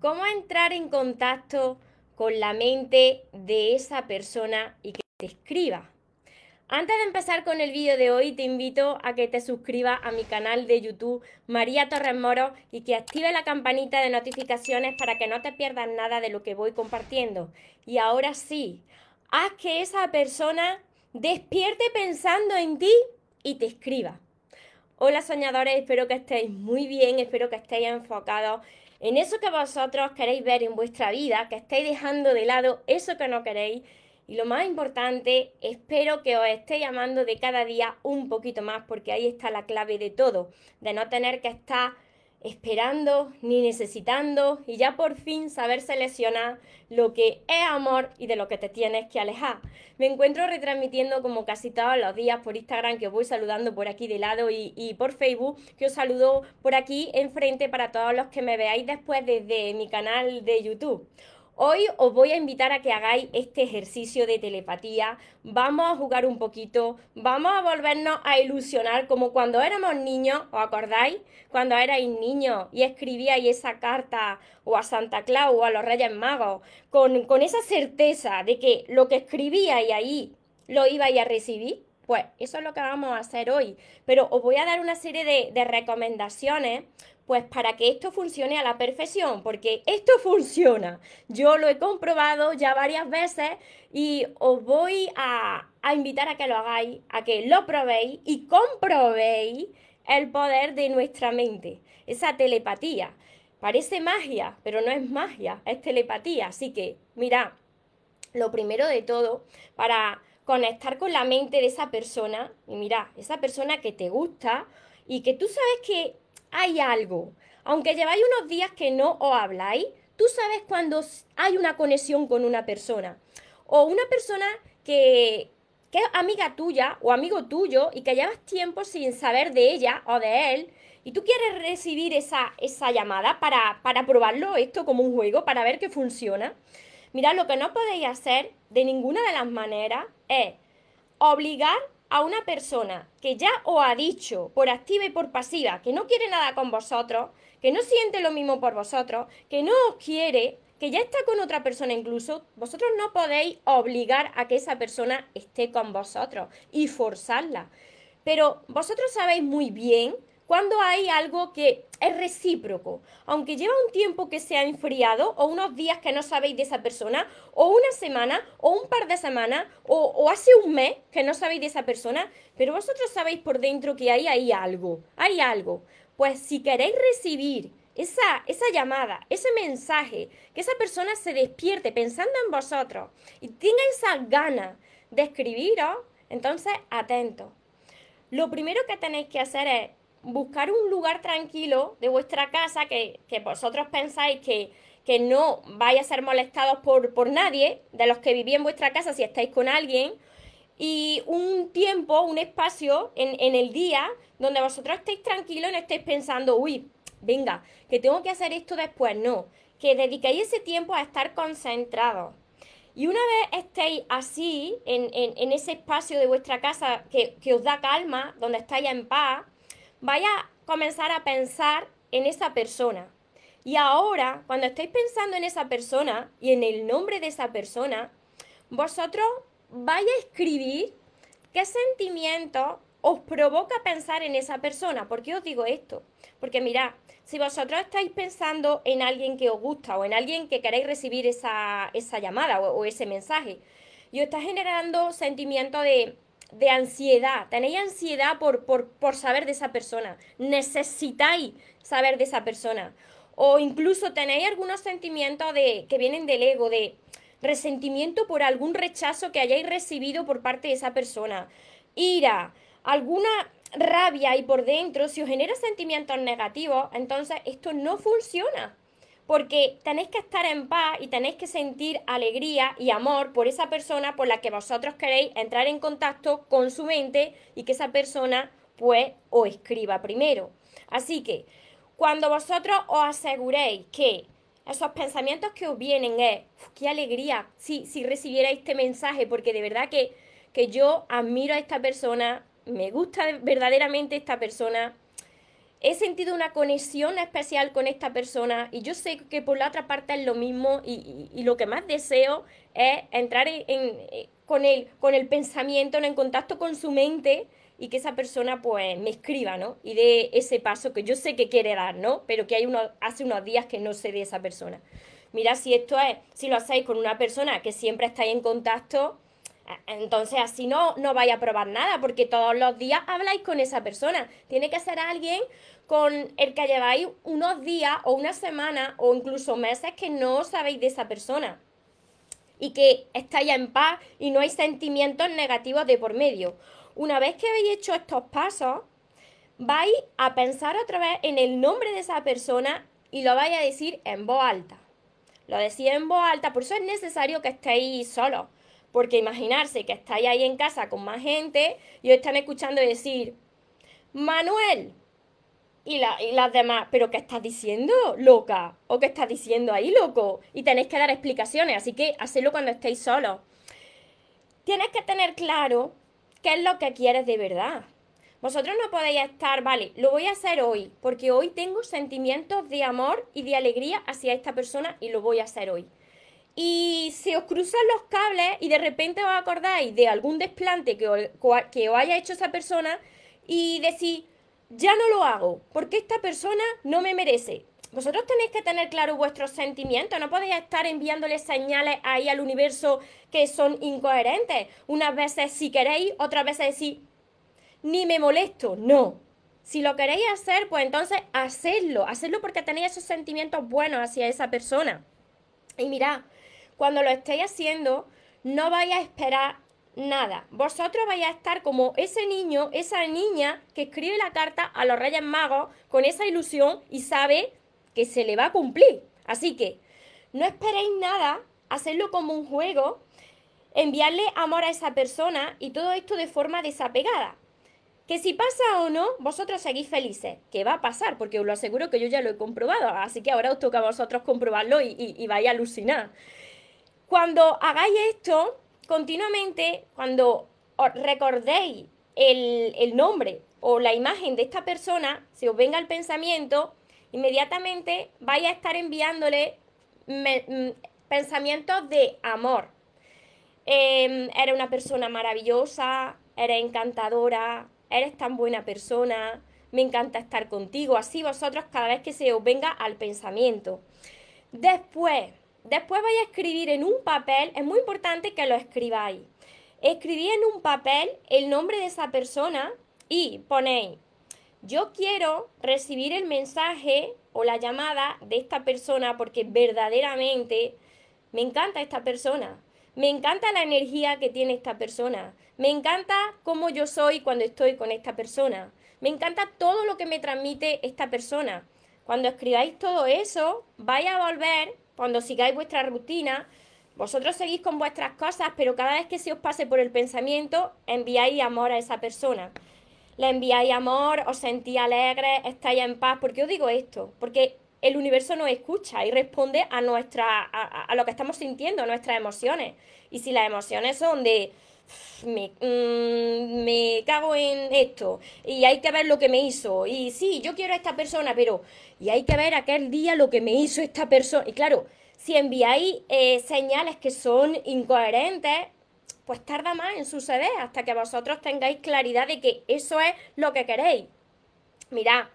cómo entrar en contacto con la mente de esa persona y que te escriba. Antes de empezar con el vídeo de hoy, te invito a que te suscribas a mi canal de YouTube María Torres Moro y que active la campanita de notificaciones para que no te pierdas nada de lo que voy compartiendo. Y ahora sí, haz que esa persona despierte pensando en ti y te escriba. Hola soñadores, espero que estéis muy bien, espero que estéis enfocados en eso que vosotros queréis ver en vuestra vida, que estéis dejando de lado eso que no queréis. Y lo más importante, espero que os esté llamando de cada día un poquito más, porque ahí está la clave de todo, de no tener que estar esperando ni necesitando y ya por fin saber seleccionar lo que es amor y de lo que te tienes que alejar. Me encuentro retransmitiendo como casi todos los días por Instagram que os voy saludando por aquí de lado y, y por Facebook que os saludo por aquí enfrente para todos los que me veáis después desde mi canal de YouTube. Hoy os voy a invitar a que hagáis este ejercicio de telepatía. Vamos a jugar un poquito, vamos a volvernos a ilusionar como cuando éramos niños, ¿os acordáis? Cuando erais niños y escribíais esa carta o a Santa Claus o a los Reyes Magos, con, con esa certeza de que lo que escribíais ahí lo ibais a recibir. Pues eso es lo que vamos a hacer hoy. Pero os voy a dar una serie de, recomendaciones pues para que esto funcione a la perfección, porque esto funciona. Yo lo he comprobado ya varias veces y os voy a, invitar a que lo hagáis, a que lo probéis y comprobéis el poder de nuestra mente, esa telepatía. Parece magia, pero no es magia, es telepatía. Así que, mira, lo primero de todo, para conectar con la mente de esa persona, y mira, esa persona que te gusta y que tú sabes que hay algo. Aunque lleváis unos días que no os habláis, tú sabes cuando hay una conexión con una persona. O una persona que, que es amiga tuya o amigo tuyo y que llevas tiempo sin saber de ella o de él y tú quieres recibir esa, esa llamada para, para probarlo esto como un juego, para ver que funciona. Mira, lo que no podéis hacer de ninguna de las maneras es obligar a una persona que ya os ha dicho por activa y por pasiva que no quiere nada con vosotros, que no siente lo mismo por vosotros, que no os quiere, que ya está con otra persona incluso, vosotros no podéis obligar a que esa persona esté con vosotros y forzarla. Pero vosotros sabéis muy bien cuando hay algo que es recíproco, aunque lleva un tiempo que se ha enfriado, o unos días que no sabéis de esa persona, o una semana, o un par de semanas, o, hace un mes que no sabéis de esa persona, pero vosotros sabéis por dentro que hay ahí algo, hay algo. Pues si queréis recibir esa, esa llamada, ese mensaje, que esa persona se despierte pensando en vosotros y tenga esa gana de escribiros, entonces atentos. Lo primero que tenéis que hacer es buscar un lugar tranquilo de vuestra casa que, vosotros pensáis que, que, no vais a ser molestados por, por nadie, de los que vivís en vuestra casa si estáis con alguien, y un tiempo, un espacio en, en el día donde vosotros estéis tranquilos y no estéis pensando, uy, venga, que tengo que hacer esto después, no, que dediquéis ese tiempo a estar concentrados. Y una vez estéis así, en, en, en ese espacio de vuestra casa que, que os da calma, donde estáis en paz, vaya a comenzar a pensar en esa persona. Y ahora, cuando estéis pensando en esa persona y en el nombre de esa persona, vosotros vaya a escribir qué sentimiento os provoca pensar en esa persona. ¿Por qué os digo esto? Porque mirad, si vosotros estáis pensando en alguien que os gusta o en alguien que queréis recibir esa, llamada o, o, ese mensaje, y os está generando sentimiento de de ansiedad, tenéis ansiedad por, por, saber de esa persona, necesitáis saber de esa persona, o incluso tenéis algunos sentimientos de, que vienen del ego, de resentimiento por algún rechazo que hayáis recibido por parte de esa persona, ira, alguna rabia y por dentro, si os genera sentimientos negativos, entonces esto no funciona porque tenéis que estar en paz y tenéis que sentir alegría y amor por esa persona por la que vosotros queréis entrar en contacto con su mente y que esa persona pues os escriba primero. Así que cuando vosotros os aseguréis que esos pensamientos que os vienen es, qué alegría si, si recibiera este mensaje, porque de verdad que, que yo admiro a esta persona, me gusta verdaderamente esta persona, he sentido una conexión especial con esta persona y yo sé que por la otra parte es lo mismo y, lo que más deseo es entrar en, con, el, con el pensamiento, en contacto con su mente y que esa persona pues me escriba, ¿no? Y dé ese paso que yo sé que quiere dar, ¿no? Pero que hay uno, hace unos días que no sé de esa persona. Mira, si esto es, si lo hacéis con una persona que siempre estáis en contacto, entonces así no, no vais a probar nada, porque todos los días habláis con esa persona. Tiene que ser alguien con el que lleváis unos días o una semana o incluso meses que no sabéis de esa persona. Y que estáis en paz y no hay sentimientos negativos de por medio. Una vez que habéis hecho estos pasos, vais a pensar otra vez en el nombre de esa persona y lo vais a decir en voz alta. Lo decís en voz alta, por eso es necesario que estéis solos porque imaginarse que estáis ahí en casa con más gente y os están escuchando decir, Manuel. Y, las demás, ¿pero qué estás diciendo, loca? ¿O qué estás diciendo ahí, loco? Y tenéis que dar explicaciones, así que hacedlo cuando estéis solos. Tienes que tener claro qué es lo que quieres de verdad. Vosotros no podéis estar, vale, lo voy a hacer hoy, porque hoy tengo sentimientos de amor y de alegría hacia esta persona y lo voy a hacer hoy y se os cruzan los cables y de repente os acordáis de algún desplante que os, que os haya hecho esa persona y decís, ya no lo hago, porque esta persona no me merece. Vosotros tenéis que tener claro vuestros sentimientos, no podéis estar enviándole señales ahí al universo que son incoherentes. Unas veces si queréis, otras veces decís, ni me molesto, no. Si lo queréis hacer, pues entonces hacedlo, hacedlo porque tenéis esos sentimientos buenos hacia esa persona. Y mirad, cuando lo estéis haciendo, no vais a esperar nada. Vosotros vais a estar como ese niño, esa niña que escribe la carta a los Reyes Magos con esa ilusión y sabe que se le va a cumplir. Así que no esperéis nada, hacerlo como un juego, enviarle amor a esa persona y todo esto de forma desapegada. Que si pasa o no, vosotros seguís felices. Que va a pasar, porque os lo aseguro que yo ya lo he comprobado. Así que ahora os toca a vosotros comprobarlo y, y, y vais a alucinar. Cuando hagáis esto, continuamente, cuando recordéis el, nombre o la imagen de esta persona, se os venga el pensamiento, inmediatamente vais a estar enviándole mm, pensamientos de amor. Eh, eres una persona maravillosa, eres encantadora, eres tan buena persona, me encanta estar contigo. Así vosotros cada vez que se os venga al pensamiento. Después, Después vais a escribir en un papel, es muy importante que lo escribáis. Escribí en un papel el nombre de esa persona y ponéis, yo quiero recibir el mensaje o la llamada de esta persona porque verdaderamente me encanta esta persona. Me encanta la energía que tiene esta persona. Me encanta cómo yo soy cuando estoy con esta persona. Me encanta todo lo que me transmite esta persona. Cuando escribáis todo eso, vais a volver cuando sigáis vuestra rutina, vosotros seguís con vuestras cosas, pero cada vez que se os pase por el pensamiento, enviáis amor a esa persona. Le enviáis amor, os sentís alegres, estáis en paz. ¿Por qué os digo esto? Porque el universo nos escucha y responde a, nuestra, a, lo que estamos sintiendo, a nuestras emociones. Y si las emociones son de me, mm, me, cago en esto y hay que ver lo que me hizo y sí, yo quiero a esta persona, pero y hay que ver aquel día lo que me hizo esta persona. Y claro, si enviáis eh, señales que son incoherentes, pues tarda más en suceder hasta que vosotros tengáis claridad de que eso es lo que queréis. Mirad,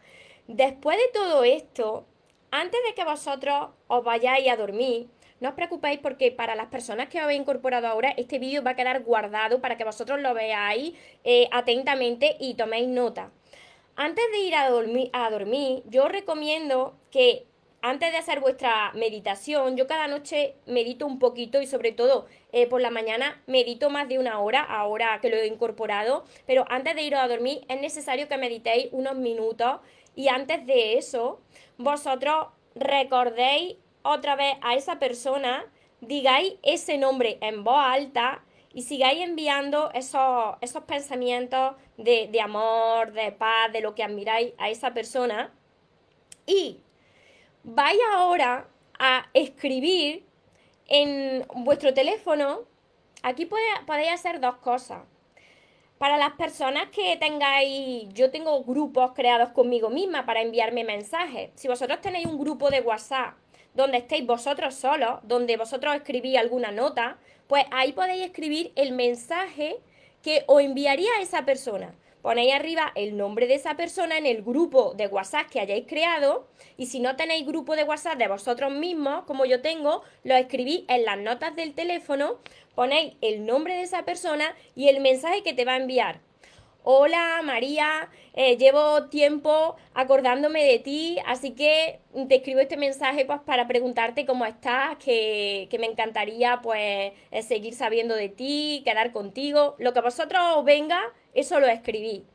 después de todo esto, antes de que vosotros os vayáis a dormir, no os preocupéis porque para las personas que habéis incorporado ahora, este vídeo va a quedar guardado para que vosotros lo veáis eh, atentamente y toméis nota. Antes de ir a dormir, yo os recomiendo que antes de hacer vuestra meditación, yo cada noche medito un poquito y sobre todo eh, por la mañana medito más de una hora, ahora que lo he incorporado, pero antes de ir a dormir es necesario que meditéis unos minutos y antes de eso vosotros recordéis otra vez a esa persona, digáis ese nombre en voz alta y sigáis enviando esos, esos pensamientos de, de amor, de paz, de lo que admiráis a esa persona. Y vais ahora a escribir en vuestro teléfono. Aquí podéis hacer dos cosas. Para las personas que tengáis, yo tengo grupos creados conmigo misma para enviarme mensajes. Si vosotros tenéis un grupo de WhatsApp donde estéis vosotros solos, donde vosotros escribís alguna nota, pues ahí podéis escribir el mensaje que os enviaría a esa persona. Ponéis arriba el nombre de esa persona en el grupo de WhatsApp que hayáis creado y si no tenéis grupo de WhatsApp de vosotros mismos, como yo tengo, lo escribís en las notas del teléfono, ponéis el nombre de esa persona y el mensaje que te va a enviar. Hola María, eh, llevo tiempo acordándome de ti, así que te escribo este mensaje pues para preguntarte cómo estás, que, me encantaría pues eh, seguir sabiendo de ti, quedar contigo. Lo que vosotros os venga, eso lo escribí.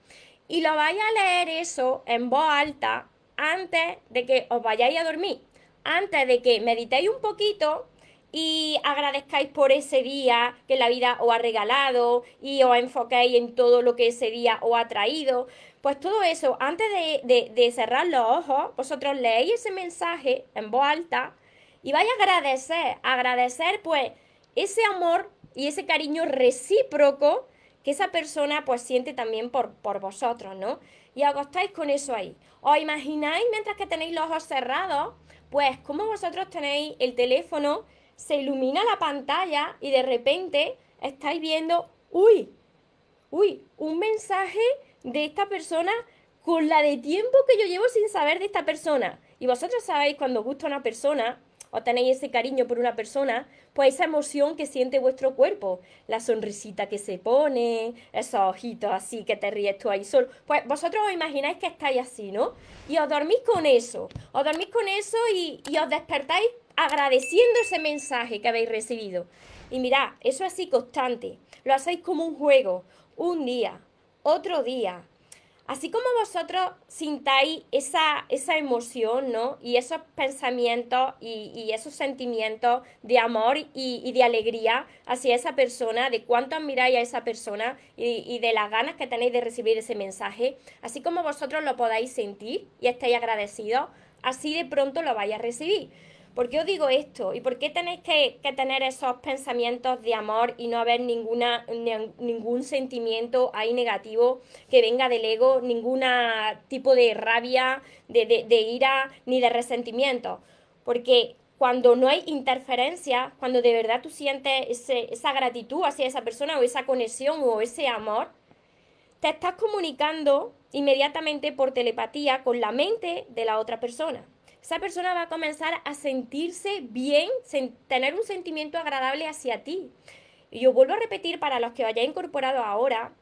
Y lo vais a leer eso en voz alta antes de que os vayáis a dormir, antes de que meditéis un poquito y agradezcáis por ese día que la vida os ha regalado y os enfoquéis en todo lo que ese día os ha traído. Pues todo eso, antes de, cerrar los ojos, vosotros leéis ese mensaje en voz alta y vais a agradecer, agradecer pues ese amor y ese cariño recíproco que esa persona pues siente también por, por vosotros, ¿no? Y acostáis con eso ahí. ¿Os imagináis mientras que tenéis los ojos cerrados? Pues como vosotros tenéis el teléfono se ilumina la pantalla y de repente estáis viendo, uy, uy, un mensaje de esta persona con la de tiempo que yo llevo sin saber de esta persona. Y vosotros sabéis cuando os gusta una persona o tenéis ese cariño por una persona, pues esa emoción que siente vuestro cuerpo, la sonrisita que se pone, esos ojitos así que te ríes tú ahí solo. Pues vosotros os imagináis que estáis así, ¿no? Y os dormís con eso, os dormís con eso y, y os despertáis agradeciendo ese mensaje que habéis recibido. Y mirad, eso es así constante. Lo hacéis como un juego, un día, otro día. Así como vosotros sintáis esa, esa emoción, ¿no? Y esos pensamientos y, esos sentimientos de amor y, de alegría hacia esa persona, de cuánto admiráis a esa persona y, y de las ganas que tenéis de recibir ese mensaje, así como vosotros lo podáis sentir y estáis agradecidos, así de pronto lo vais a recibir. ¿Por qué os digo esto? ¿Y por qué tenéis que, tener esos pensamientos de amor y no haber ninguna, ningún sentimiento ahí negativo que venga del ego, ningún tipo de rabia, de, ira ni de resentimiento? Porque cuando no hay interferencia, cuando de verdad tú sientes esa gratitud hacia esa persona o esa conexión o ese amor, te estás comunicando inmediatamente por telepatía con la mente de la otra persona esa persona va a comenzar a sentirse bien, tener un sentimiento agradable hacia ti. Y yo vuelvo a repetir para los que vayáis incorporado ahora,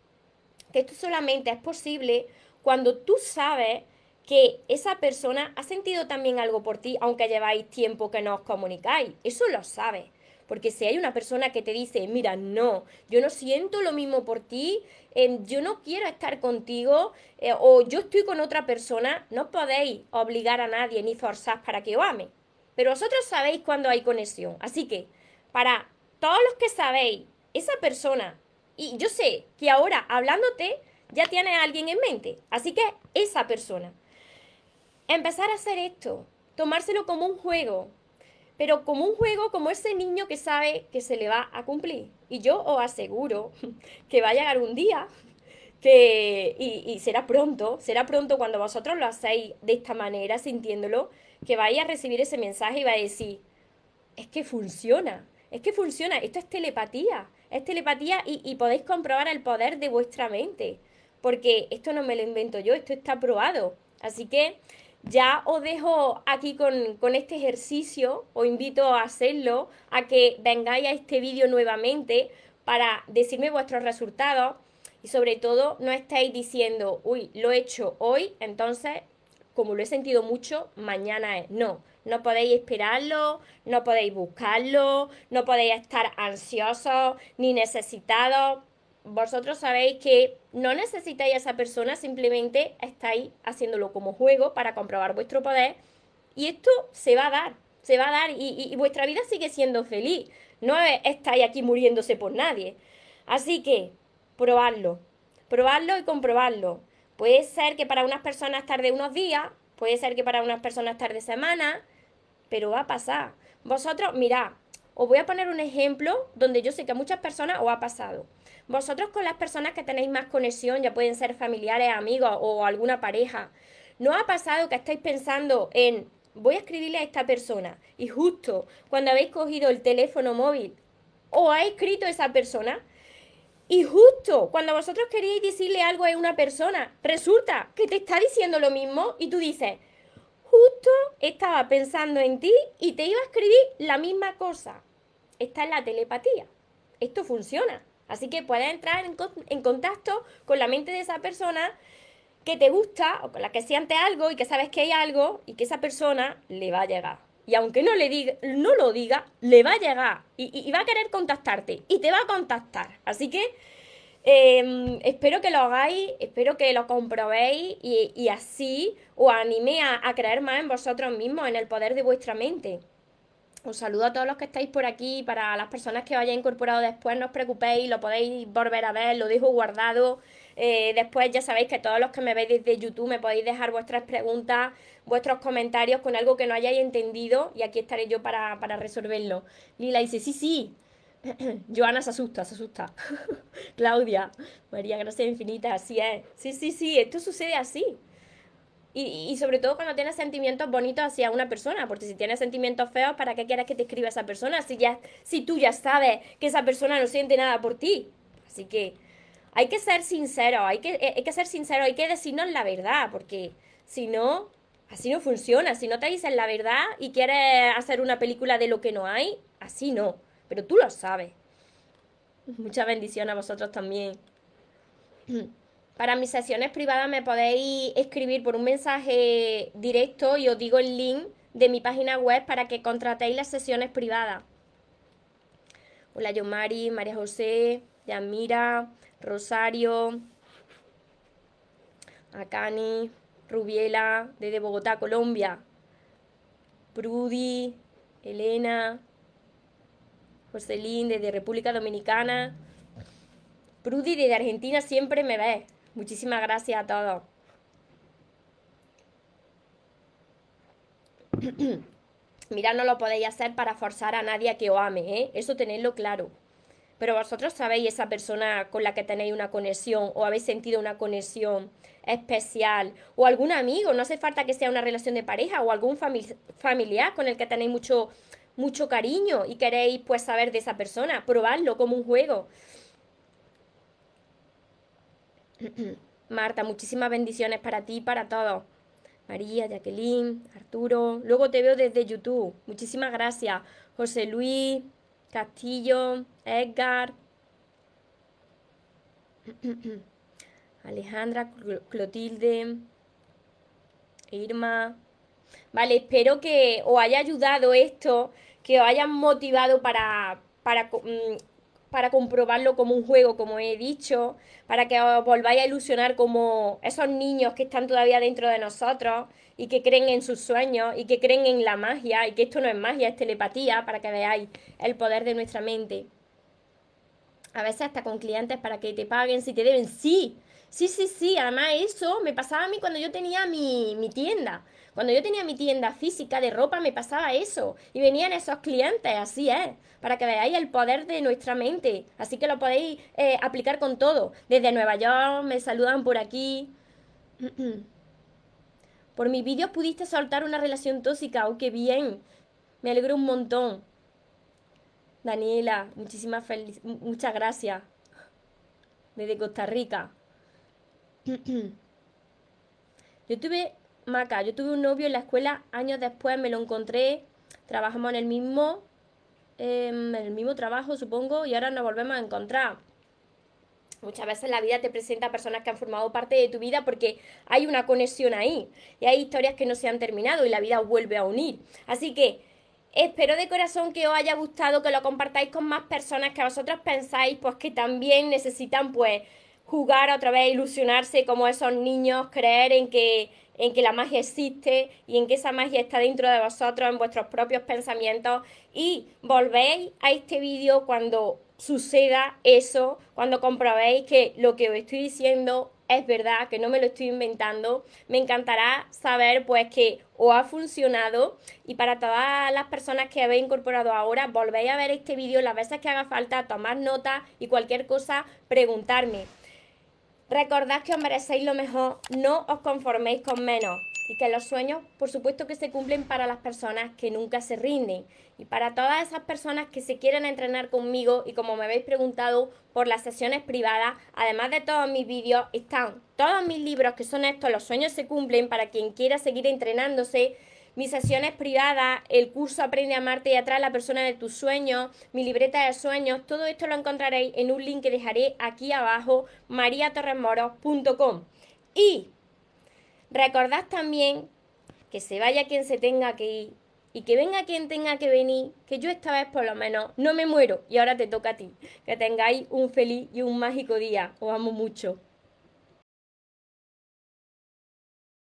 que esto solamente es posible cuando tú sabes que esa persona ha sentido también algo por ti, aunque lleváis tiempo que no os comunicáis. Eso lo sabes. Porque si hay una persona que te dice, mira, no, yo no siento lo mismo por ti, em, yo no quiero estar contigo eh, o yo estoy con otra persona, no podéis obligar a nadie ni forzar para que os ame. Pero vosotros sabéis cuando hay conexión. Así que, para todos los que sabéis, esa persona, y yo sé que ahora hablándote ya tiene a alguien en mente. Así que esa persona. Empezar a hacer esto, tomárselo como un juego, pero como un juego, como ese niño que sabe que se le va a cumplir. Y yo os aseguro que va a llegar un día que, y, será pronto, será pronto cuando vosotros lo hacéis de esta manera, sintiéndolo, que vais a recibir ese mensaje y va a decir, es que funciona, es que funciona, esto es telepatía, es telepatía y, y podéis comprobar el poder de vuestra mente, porque esto no me lo invento yo, esto está probado. Así que ya os dejo aquí con, este ejercicio, os invito a hacerlo, a que vengáis a este vídeo nuevamente para decirme vuestros resultados y sobre todo no estáis diciendo, uy, lo he hecho hoy, entonces como lo he sentido mucho, mañana es. No, no podéis esperarlo, no podéis buscarlo, no podéis estar ansiosos ni necesitados vosotros sabéis que no necesitáis a esa persona, simplemente estáis haciéndolo como juego para comprobar vuestro poder y esto se va a dar, se va a dar y, vuestra vida sigue siendo feliz. No estáis aquí muriéndose por nadie. Así que, probadlo, probadlo y comprobarlo. Puede ser que para unas personas tarde unos días, puede ser que para unas personas tarde semanas, pero va a pasar. Vosotros, mirad, os voy a poner un ejemplo donde yo sé que a muchas personas os ha pasado. Vosotros con las personas que tenéis más conexión, ya pueden ser familiares, amigos o alguna pareja, ¿no ha pasado que estáis pensando en voy a escribirle a esta persona y justo cuando habéis cogido el teléfono móvil o ha escrito esa persona y justo cuando vosotros queréis decirle algo a una persona, resulta que te está diciendo lo mismo y tú dices, justo estaba pensando en ti y te iba a escribir la misma cosa. Esta es la telepatía. Esto funciona. Así que puedes entrar en, contacto con la mente de esa persona que te gusta o con la que sientes algo y que sabes que hay algo y que esa persona le va a llegar. Y aunque no, le diga, no lo diga, le va a llegar y, va a querer contactarte y te va a contactar. Así que em, espero que lo hagáis, espero que lo comprobéis y, así os anime a, a creer más en vosotros mismos, en el poder de vuestra mente. Os saludo a todos los que estáis por aquí. Para las personas que vayáis incorporado después, no os preocupéis, lo podéis volver a ver, lo dejo guardado. Eh, después ya sabéis que todos los que me veis desde YouTube me podéis dejar vuestras preguntas, vuestros comentarios con algo que no hayáis entendido y aquí estaré yo para, para resolverlo. Lila dice, sí, sí. Joana se asusta, se asusta. Claudia, María, gracias infinitas, así es. Sí, sí, sí, esto sucede así. Y, sobre todo cuando tienes sentimientos bonitos hacia una persona, porque si tienes sentimientos feos, ¿para qué quieres que te escriba esa persona si, ya, si tú ya sabes que esa persona no siente nada por ti? Así que hay que ser sincero, hay que, eh, hay que ser sincero, hay que decirnos la verdad, porque si no, así no funciona. Si no te dicen la verdad y quieres hacer una película de lo que no hay, así no. Pero tú lo sabes. Mucha bendición a vosotros también. Para mis sesiones privadas me podéis escribir por un mensaje directo y os digo el link de mi página web para que contratéis las sesiones privadas. Hola, yo Mari, María José, Yamira, Rosario, Akani, Rubiela, desde Bogotá, Colombia, Prudy, Elena, Joselín, desde República Dominicana. Prudy, desde Argentina, siempre me ves. Muchísimas gracias a todos. Mira, no lo podéis hacer para forzar a nadie a que os ame, ¿eh? Eso tenedlo claro. Pero vosotros sabéis esa persona con la que tenéis una conexión o habéis sentido una conexión especial o algún amigo, no hace falta que sea una relación de pareja o algún familiar con el que tenéis mucho mucho cariño y queréis pues saber de esa persona, probadlo como un juego. Marta, muchísimas bendiciones para ti y para todos. María, Jacqueline, Arturo. Luego te veo desde YouTube. Muchísimas gracias. José Luis, Castillo, Edgar. Alejandra, Clotilde, Irma. Vale, espero que os haya ayudado esto, que os haya motivado para, para mm, para comprobarlo como un juego, como he dicho, para que os volváis a ilusionar como esos niños que están todavía dentro de nosotros y que creen en sus sueños y que creen en la magia y que esto no es magia, es telepatía, para que veáis el poder de nuestra mente. A veces hasta con clientes para que te paguen si te deben. Sí, sí, sí, sí. Además eso me pasaba a mí cuando yo tenía mi, mi tienda. Cuando yo tenía mi tienda física de ropa me pasaba eso y venían esos clientes, así es, para que veáis el poder de nuestra mente. Así que lo podéis eh, aplicar con todo. Desde Nueva York me saludan por aquí. Por mis vídeos pudiste soltar una relación tóxica, oh, qué bien. Me alegro un montón. Daniela, muchísimas muchas gracias. Desde Costa Rica. Yo tuve Maca, yo tuve un novio en la escuela, años después me lo encontré, trabajamos en el mismo, em, en el mismo trabajo, supongo, y ahora nos volvemos a encontrar. Muchas veces la vida te presenta personas que han formado parte de tu vida porque hay una conexión ahí y hay historias que no se han terminado y la vida vuelve a unir. Así que espero de corazón que os haya gustado, que lo compartáis con más personas que vosotros pensáis pues que también necesitan pues jugar otra vez, ilusionarse como esos niños, creer en que en que la magia existe y en que esa magia está dentro de vosotros, en vuestros propios pensamientos y volvéis a este vídeo cuando suceda eso, cuando comprobéis que lo que os estoy diciendo es verdad, que no me lo estoy inventando. Me encantará saber pues que os ha funcionado y para todas las personas que habéis incorporado ahora, volvéis a ver este vídeo las veces que haga falta, tomar nota y cualquier cosa, preguntarme. Recordad que os merecéis lo mejor, no os conforméis con menos. Y que los sueños, por supuesto que se cumplen para las personas que nunca se rinden. Y para todas esas personas que se quieren entrenar conmigo y como me habéis preguntado por las sesiones privadas, además de todos mis vídeos, están todos mis libros que son estos, los sueños se cumplen para quien quiera seguir entrenándose mis sesiones privadas, el curso Aprende a amarte y atrae a la persona de tus sueños, mi libreta de sueños, todo esto lo encontraréis en un link que dejaré aquí abajo, mariatorremoros.com. Y recordad también que se vaya quien se tenga que ir y que venga quien tenga que venir, que yo esta vez por lo menos no me muero y ahora te toca a ti. Que tengáis un feliz y un mágico día. Os amo mucho.